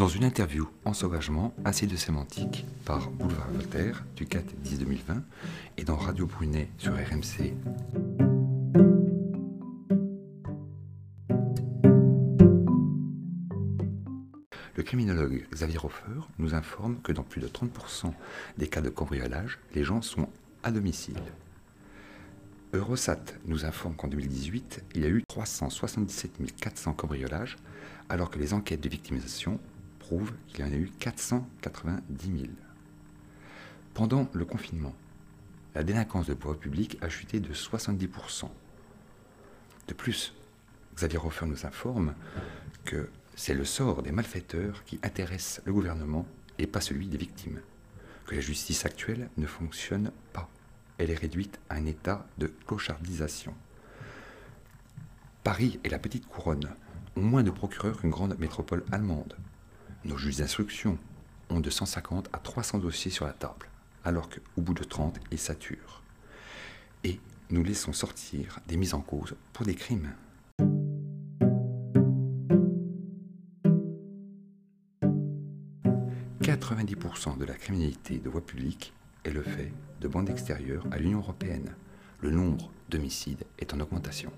Dans une interview en sauvagement, assez de sémantique, par Boulevard Voltaire du 4 10 2020 et dans Radio Brunet sur RMC. Le criminologue Xavier Hofer nous informe que dans plus de 30% des cas de cambriolage, les gens sont à domicile. Eurosat nous informe qu'en 2018, il y a eu 377 400 cambriolages, alors que les enquêtes de victimisation prouvent qu'il y en a eu 490 000. Pendant le confinement, la délinquance de pouvoir public a chuté de 70%. De plus, Xavier Hofer nous informe que c'est le sort des malfaiteurs qui intéresse le gouvernement et pas celui des victimes, que la justice actuelle ne fonctionne pas elle est réduite à un état de clochardisation. Paris et la petite couronne ont moins de procureurs qu'une grande métropole allemande. Nos juges d'instruction ont de 150 à 300 dossiers sur la table, alors qu'au bout de 30, ils saturent. Et nous laissons sortir des mises en cause pour des crimes. « 90% de la criminalité de voie publique est le fait de bandes extérieures à l'Union européenne. Le nombre d'homicides est en augmentation.